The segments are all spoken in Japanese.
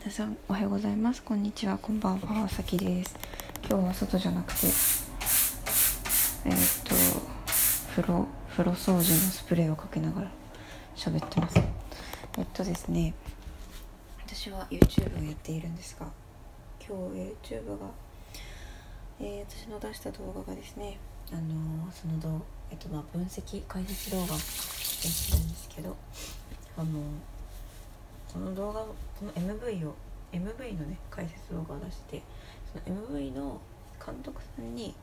皆さんおはようございます。こんにちは。こんばんは。さきです。今日は外じゃなくてえー、っと風呂風呂掃除のスプレーをかけながら喋ってます。えっとですね私は YouTube をやっているんですが今日 YouTube が、えー、私の出した動画がですねあのー、その動えっとまあ分析解説動画をやってるんですけどあのその動画この MV を MV のね解説動画を出してその MV の監督さんに、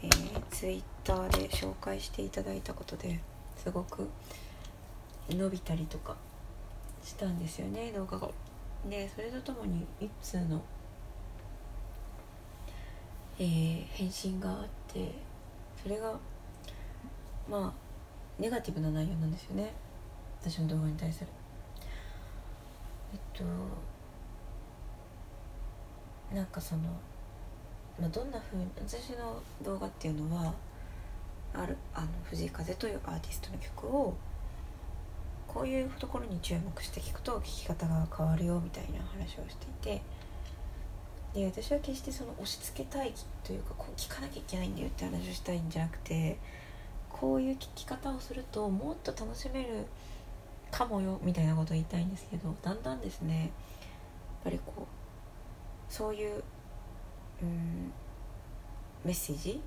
えー、Twitter で紹介していただいたことですごく伸びたりとかしたんですよね動画が。でそれとともに一通の、えー、返信があってそれがまあネガティブな内容なんですよね私の動画に対する。えっとなんかその、まあ、どんなふうに私の動画っていうのはあるあの藤井風というアーティストの曲をこういうところに注目して聴くと聴き方が変わるよみたいな話をしていてで私は決してその押し付けたいというかこう聴かなきゃいけないんだよって話をしたいんじゃなくてこういう聴き方をするともっと楽しめるかもよみたいなことを言いたいんですけどだ。んだ。んですねやっぱりこうそういううんメッセージ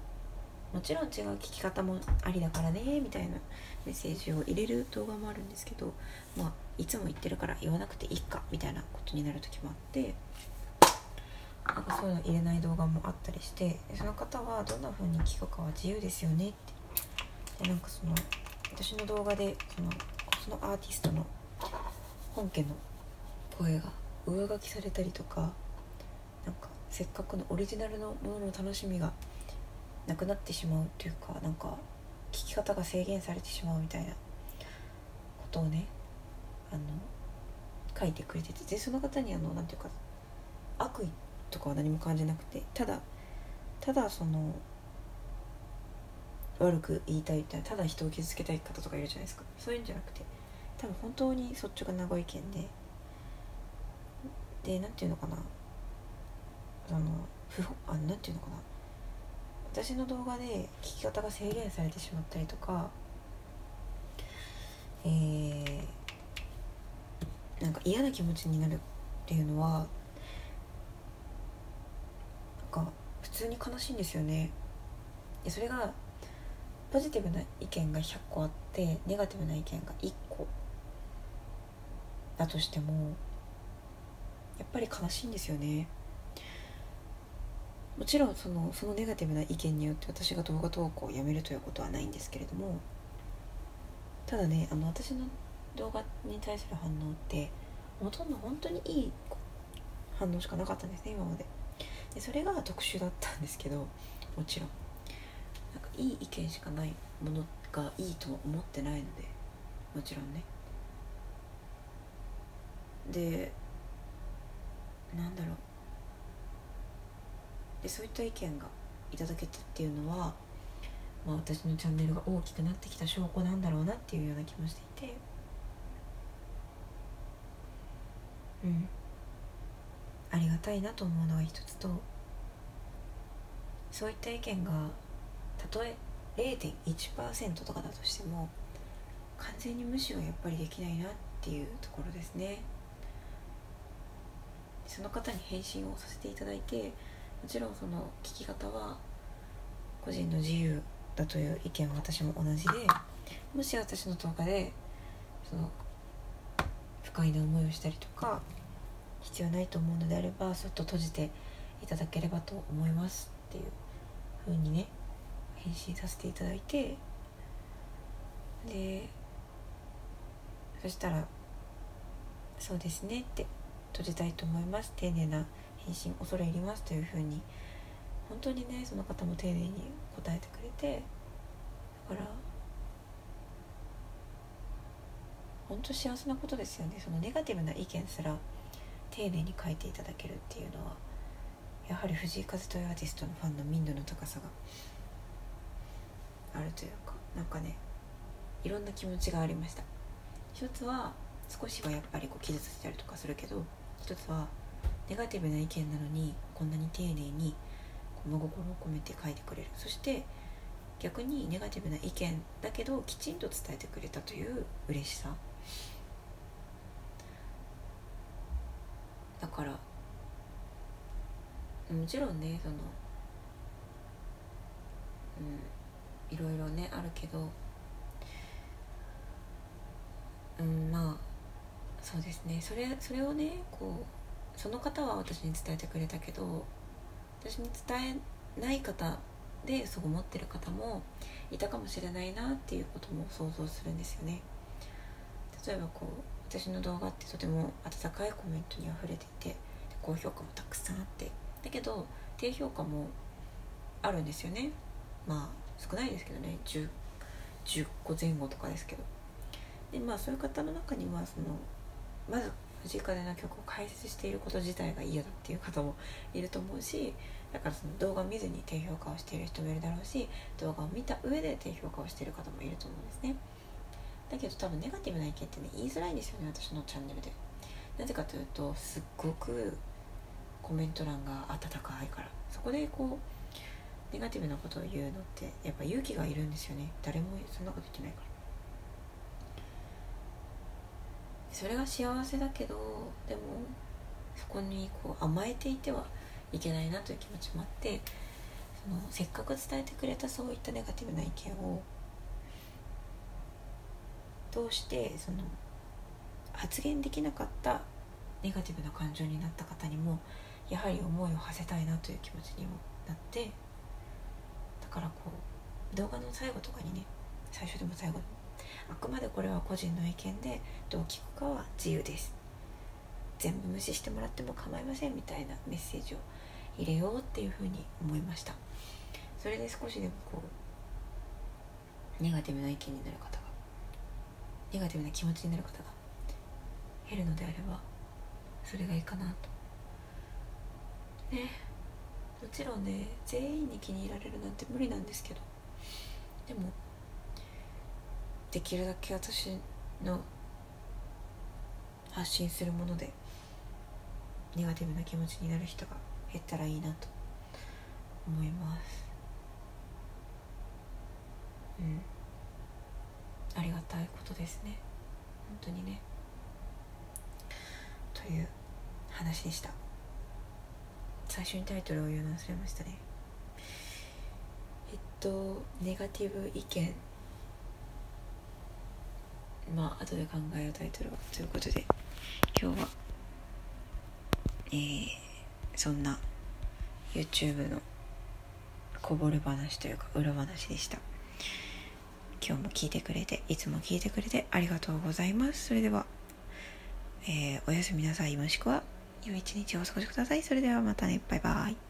もちろん違う聞き方もありだ。からねみたいなメッセージを入れる動画もあるんですけどまあいつも言ってるから言わなくていいかみたいなことになる時もあってなんかそういうの入れない動画もあったりしてその方はどんな風に聞くかは自由ですよねってでなんかその私の動画でそのそのアーティストの本家の声が上書きされたりとかなんかせっかくのオリジナルのものの楽しみがなくなってしまうというかなんか聞き方が制限されてしまうみたいなことをねあの書いてくれててでその方にあのなんていうか悪意とかは何も感じなくてただただその悪く言いたいたただ人を傷つけたい方とかいるじゃないですか。そういうんじゃなくて多分本当に率直なご意見でで何て言うのかな。あの不あなんていうのかな。私の動画で聞き方が制限されてしまったりとかえー、なんか嫌な気持ちになるっていうのはなんか普通に悲しいんですよね。でそれがポジティブな意見が100個あってネガティブな意見が1個だとしてもやっぱり悲しいんですよね。もちろんそのそのネガティブな意見によって私が動画投稿をやめるということはないんですけれどもただねあの私の動画に対する反応ってほとんど本当にいい反応しかなかったんですね今まで。でそれが特殊だったんですけどもちろん。いい意見しかないものがいいと思ってないのでもちろんね。でなんだろう。でそういった意見がいただけたっていうのは、まあ、私のチャンネルが大きくなってきた証拠なんだろうなっていうような気もしていて。うん。ありがたいなと思うのが一つとそういった意見がたとえ0.1%とかだとしても完全に無視はやっぱりできないなっていうところですね。その方に返信をさせていただいてもちろんその聞き方は個人の自由だという意見は私も同じでもし私の動画でその不快な思いをしたりとか必要ないと思うのであればそっと閉じていただければと思いますっていう風にね返信させていただいてでそしたら「そうですね」って閉じたいと思います。丁寧な返信恐れ入りますというふうに本当にねその方も丁寧に答えてくれてだから本当幸せなことですよね。そのネガティブな意見すら丁寧に書いていただけるっていうのはやはり藤井風というアーティストのファンの民度の高さがあるというかなんかねいろんな気持ちがありました。一つは少しはやっぱりこう傷ついたりとかするけど一つはネガティブな意見なのにこんなに丁寧に真心を込めて書いてくれる。そして逆にネガティブな意見だけどきちんと伝えてくれたという嬉しさ。だからもちろんねそのうんいろいろねあるけど。うんまあそうですね。それそれをねこうその方は私に伝えてくれたけど私に伝えない方でそう思ってる方もいたかもしれないなっていうことも想像するんですよね。例えばこう私の動画ってとても温かいコメントにあふれていて高評価もたくさんあって。だけど低評価もあるんですよね。まあ少ないですけどね。10, 10個前後とかですけど。でまあそういう方の中にはそのまず藤井風の曲を解説していること自体が嫌だっていう方もいると思うしだからその動画を見ずに低評価をしている人もいるだろうし動画を見た上で低評価をしている方もいると思うんですね。だけど多分ネガティブな意見ってね言いづらいんですよね私のチャンネルで。なぜかというとすっごくコメント欄が温かいから。そこでこうネガティブなことを言うのってやっぱ勇気がいるんですよね。誰もそんなこと言ってないから。それが幸せだけどでもそこにこう甘えていてはいけないなという気持ちもあってそのせっかく伝えてくれたそういったネガティブな意見を通してその発言できなかったネガティブな感情になった方にもやはり思いを馳せたいなという気持ちにもなってだからこう動画の最後とかにね最初でも最後でもあくまでこれは個人の意見でどう聞くかは自由です。全部無視してもらっても構いませんみたいなメッセージを入れようっていうふうに思いました。それで少しでもこうネガティブな意見になる方がネガティブな気持ちになる方が減るのであればそれがいいかなと。ね。もちろんね全員に気に入られるなんて無理なんですけどでもできるだけ私の発信するものでネガティブな気持ちになる人が減ったらいいなと思いますうんありがたいことですね本当にねという話でした最初にタイトルを言うの忘れましたね。えっとネガティブ意見。まあ後で考えようタイトルはということで今日はえー、そんな YouTube のこぼれ話というか裏話でした。今日も聞いてくれていつも聞いてくれてありがとうございます。それでは、えー、おやすみなさい。もしくは良い一日をお過ごしください。それではまたね。バイバイ。